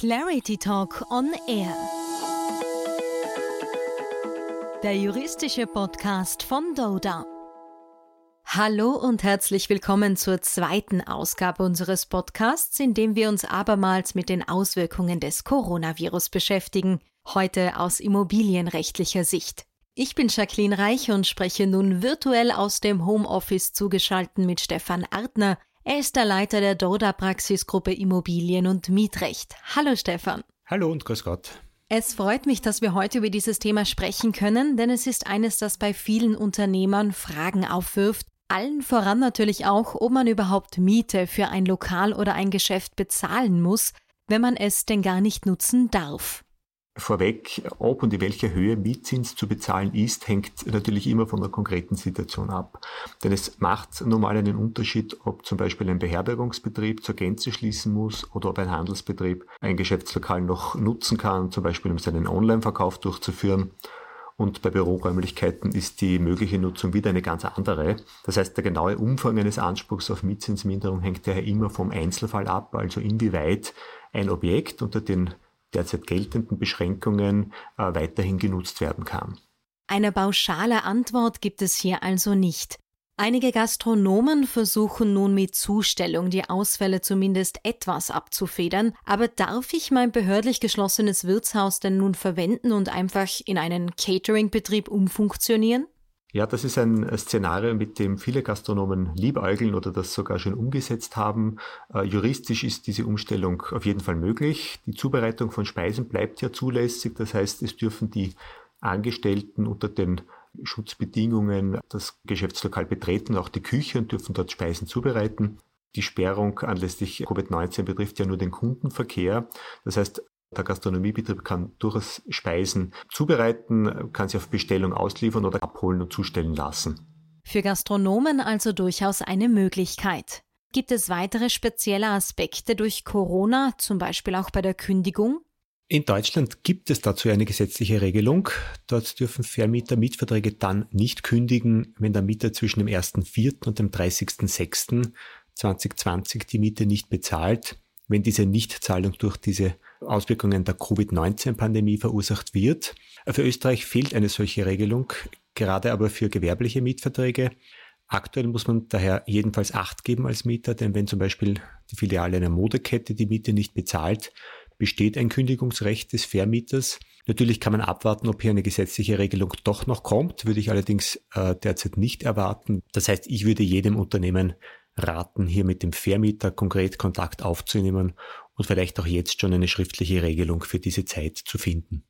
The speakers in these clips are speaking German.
Clarity Talk on Air. Der juristische Podcast von Doda. Hallo und herzlich willkommen zur zweiten Ausgabe unseres Podcasts, in dem wir uns abermals mit den Auswirkungen des Coronavirus beschäftigen, heute aus immobilienrechtlicher Sicht. Ich bin Jacqueline Reich und spreche nun virtuell aus dem Homeoffice zugeschalten mit Stefan Artner, er ist der Leiter der Doda Praxisgruppe Immobilien und Mietrecht. Hallo Stefan. Hallo und grüß Gott. Es freut mich, dass wir heute über dieses Thema sprechen können, denn es ist eines, das bei vielen Unternehmern Fragen aufwirft. Allen voran natürlich auch, ob man überhaupt Miete für ein Lokal oder ein Geschäft bezahlen muss, wenn man es denn gar nicht nutzen darf. Vorweg, ob und in welcher Höhe Mietzins zu bezahlen ist, hängt natürlich immer von der konkreten Situation ab. Denn es macht normal einen Unterschied, ob zum Beispiel ein Beherbergungsbetrieb zur Gänze schließen muss oder ob ein Handelsbetrieb ein Geschäftslokal noch nutzen kann, zum Beispiel um seinen Online-Verkauf durchzuführen. Und bei Büroräumlichkeiten ist die mögliche Nutzung wieder eine ganz andere. Das heißt, der genaue Umfang eines Anspruchs auf Mietzinsminderung hängt daher immer vom Einzelfall ab, also inwieweit ein Objekt unter den derzeit geltenden Beschränkungen äh, weiterhin genutzt werden kann. Eine pauschale Antwort gibt es hier also nicht. Einige Gastronomen versuchen nun mit Zustellung die Ausfälle zumindest etwas abzufedern, aber darf ich mein behördlich geschlossenes Wirtshaus denn nun verwenden und einfach in einen Catering-Betrieb umfunktionieren? Ja, das ist ein Szenario, mit dem viele Gastronomen liebäugeln oder das sogar schon umgesetzt haben. Äh, juristisch ist diese Umstellung auf jeden Fall möglich. Die Zubereitung von Speisen bleibt ja zulässig. Das heißt, es dürfen die Angestellten unter den Schutzbedingungen das Geschäftslokal betreten, auch die Küche und dürfen dort Speisen zubereiten. Die Sperrung anlässlich Covid-19 betrifft ja nur den Kundenverkehr. Das heißt, der Gastronomiebetrieb kann durchaus Speisen zubereiten, kann sie auf Bestellung ausliefern oder abholen und zustellen lassen. Für Gastronomen also durchaus eine Möglichkeit. Gibt es weitere spezielle Aspekte durch Corona, zum Beispiel auch bei der Kündigung? In Deutschland gibt es dazu eine gesetzliche Regelung. Dort dürfen Vermieter Mietverträge dann nicht kündigen, wenn der Mieter zwischen dem 1.4. und dem 30.06.2020 die Miete nicht bezahlt, wenn diese Nichtzahlung durch diese Auswirkungen der Covid-19-Pandemie verursacht wird. Für Österreich fehlt eine solche Regelung, gerade aber für gewerbliche Mietverträge. Aktuell muss man daher jedenfalls Acht geben als Mieter, denn wenn zum Beispiel die Filiale einer Modekette die Miete nicht bezahlt, besteht ein Kündigungsrecht des Vermieters. Natürlich kann man abwarten, ob hier eine gesetzliche Regelung doch noch kommt, würde ich allerdings äh, derzeit nicht erwarten. Das heißt, ich würde jedem Unternehmen raten, hier mit dem Vermieter konkret Kontakt aufzunehmen und vielleicht auch jetzt schon eine schriftliche Regelung für diese Zeit zu finden.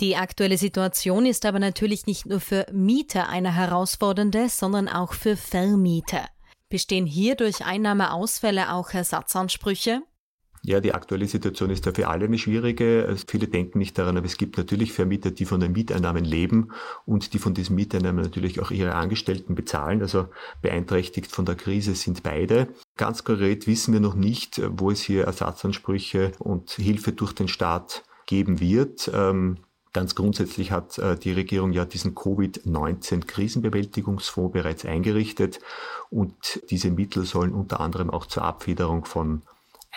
Die aktuelle Situation ist aber natürlich nicht nur für Mieter eine herausfordernde, sondern auch für Vermieter. Bestehen hier durch Einnahmeausfälle auch Ersatzansprüche? Ja, die aktuelle Situation ist ja für alle eine schwierige. Viele denken nicht daran, aber es gibt natürlich Vermieter, die von den Mieteinnahmen leben und die von diesen Mieteinnahmen natürlich auch ihre Angestellten bezahlen. Also beeinträchtigt von der Krise sind beide. Ganz konkret wissen wir noch nicht, wo es hier Ersatzansprüche und Hilfe durch den Staat geben wird. Ähm, ganz grundsätzlich hat äh, die Regierung ja diesen Covid-19-Krisenbewältigungsfonds bereits eingerichtet und diese Mittel sollen unter anderem auch zur Abfederung von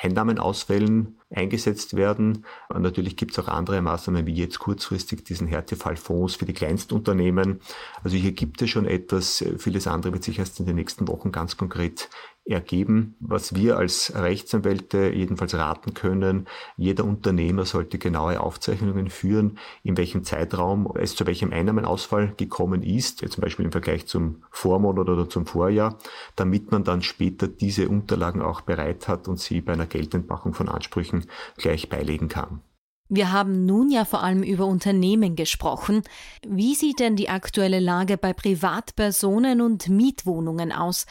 Einnahmenausfällen eingesetzt werden. Und natürlich gibt es auch andere Maßnahmen, wie jetzt kurzfristig diesen Härtefallfonds für die Kleinstunternehmen. Also hier gibt es schon etwas. Vieles andere wird sich erst in den nächsten Wochen ganz konkret ergeben. Was wir als Rechtsanwälte jedenfalls raten können, jeder Unternehmer sollte genaue Aufzeichnungen führen, in welchem Zeitraum es zu welchem Einnahmenausfall gekommen ist, zum Beispiel im Vergleich zum Vormonat oder zum Vorjahr, damit man dann später diese Unterlagen auch bereit hat und sie bei einer Geldentmachung von Ansprüchen gleich beilegen kann. Wir haben nun ja vor allem über Unternehmen gesprochen. Wie sieht denn die aktuelle Lage bei Privatpersonen und Mietwohnungen aus?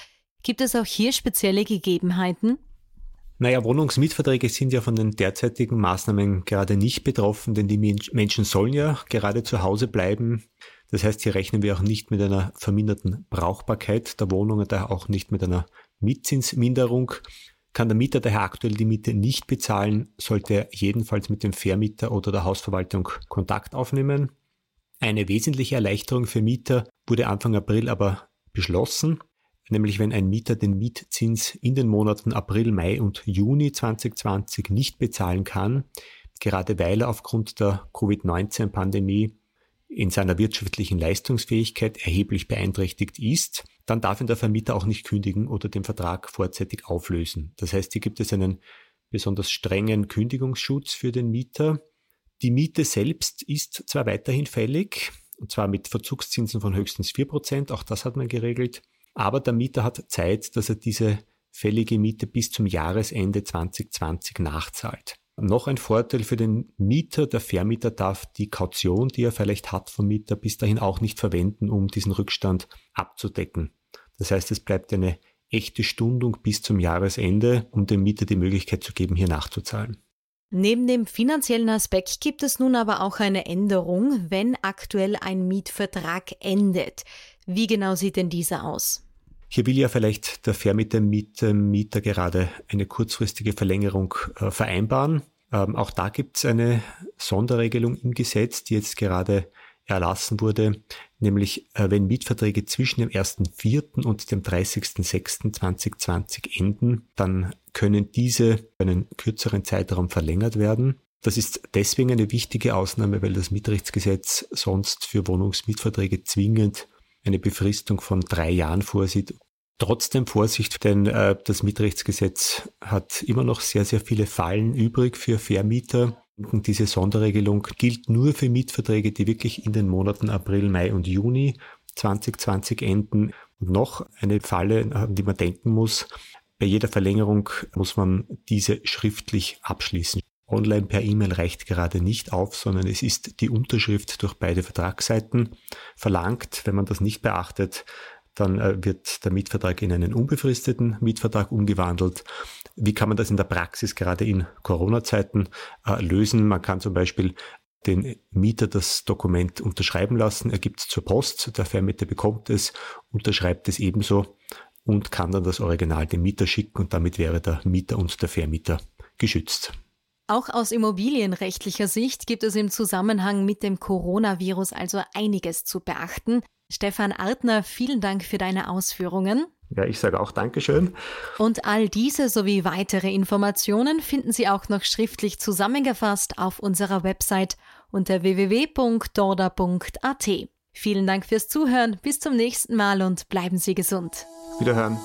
Gibt es auch hier spezielle Gegebenheiten? Naja, Wohnungsmietverträge sind ja von den derzeitigen Maßnahmen gerade nicht betroffen, denn die Menschen sollen ja gerade zu Hause bleiben. Das heißt, hier rechnen wir auch nicht mit einer verminderten Brauchbarkeit der Wohnung und daher auch nicht mit einer Mietzinsminderung. Kann der Mieter daher aktuell die Miete nicht bezahlen, sollte er jedenfalls mit dem Vermieter oder der Hausverwaltung Kontakt aufnehmen. Eine wesentliche Erleichterung für Mieter wurde Anfang April aber beschlossen nämlich wenn ein Mieter den Mietzins in den Monaten April, Mai und Juni 2020 nicht bezahlen kann, gerade weil er aufgrund der Covid-19-Pandemie in seiner wirtschaftlichen Leistungsfähigkeit erheblich beeinträchtigt ist, dann darf ihn der Vermieter auch nicht kündigen oder den Vertrag vorzeitig auflösen. Das heißt, hier gibt es einen besonders strengen Kündigungsschutz für den Mieter. Die Miete selbst ist zwar weiterhin fällig, und zwar mit Verzugszinsen von höchstens 4%, auch das hat man geregelt, aber der Mieter hat Zeit, dass er diese fällige Miete bis zum Jahresende 2020 nachzahlt. Noch ein Vorteil für den Mieter, der Vermieter darf die Kaution, die er vielleicht hat vom Mieter, bis dahin auch nicht verwenden, um diesen Rückstand abzudecken. Das heißt, es bleibt eine echte Stundung bis zum Jahresende, um dem Mieter die Möglichkeit zu geben, hier nachzuzahlen. Neben dem finanziellen Aspekt gibt es nun aber auch eine Änderung, wenn aktuell ein Mietvertrag endet. Wie genau sieht denn dieser aus? Hier will ja vielleicht der Vermieter mit dem Mieter gerade eine kurzfristige Verlängerung äh, vereinbaren. Ähm, auch da gibt es eine Sonderregelung im Gesetz, die jetzt gerade erlassen wurde, nämlich äh, wenn Mietverträge zwischen dem 1.4. und dem 30.06.2020 enden, dann können diese einen kürzeren Zeitraum verlängert werden. Das ist deswegen eine wichtige Ausnahme, weil das Mietrechtsgesetz sonst für Wohnungsmietverträge zwingend eine Befristung von drei Jahren vorsieht. Trotzdem Vorsicht, denn äh, das Mietrechtsgesetz hat immer noch sehr, sehr viele Fallen übrig für Vermieter. Und diese Sonderregelung gilt nur für Mietverträge, die wirklich in den Monaten April, Mai und Juni 2020 enden. Und noch eine Falle, an die man denken muss. Bei jeder Verlängerung muss man diese schriftlich abschließen. Online per E-Mail reicht gerade nicht auf, sondern es ist die Unterschrift durch beide Vertragsseiten verlangt. Wenn man das nicht beachtet, dann äh, wird der Mietvertrag in einen unbefristeten Mietvertrag umgewandelt. Wie kann man das in der Praxis gerade in Corona-Zeiten äh, lösen? Man kann zum Beispiel den Mieter das Dokument unterschreiben lassen. Er gibt es zur Post, der Vermieter bekommt es, unterschreibt es ebenso und kann dann das Original dem Mieter schicken und damit wäre der Mieter und der Vermieter geschützt. Auch aus immobilienrechtlicher Sicht gibt es im Zusammenhang mit dem Coronavirus also einiges zu beachten. Stefan Artner, vielen Dank für deine Ausführungen. Ja, ich sage auch Dankeschön. Und all diese sowie weitere Informationen finden Sie auch noch schriftlich zusammengefasst auf unserer Website unter www.dorda.at. Vielen Dank fürs Zuhören, bis zum nächsten Mal und bleiben Sie gesund. Wiederhören.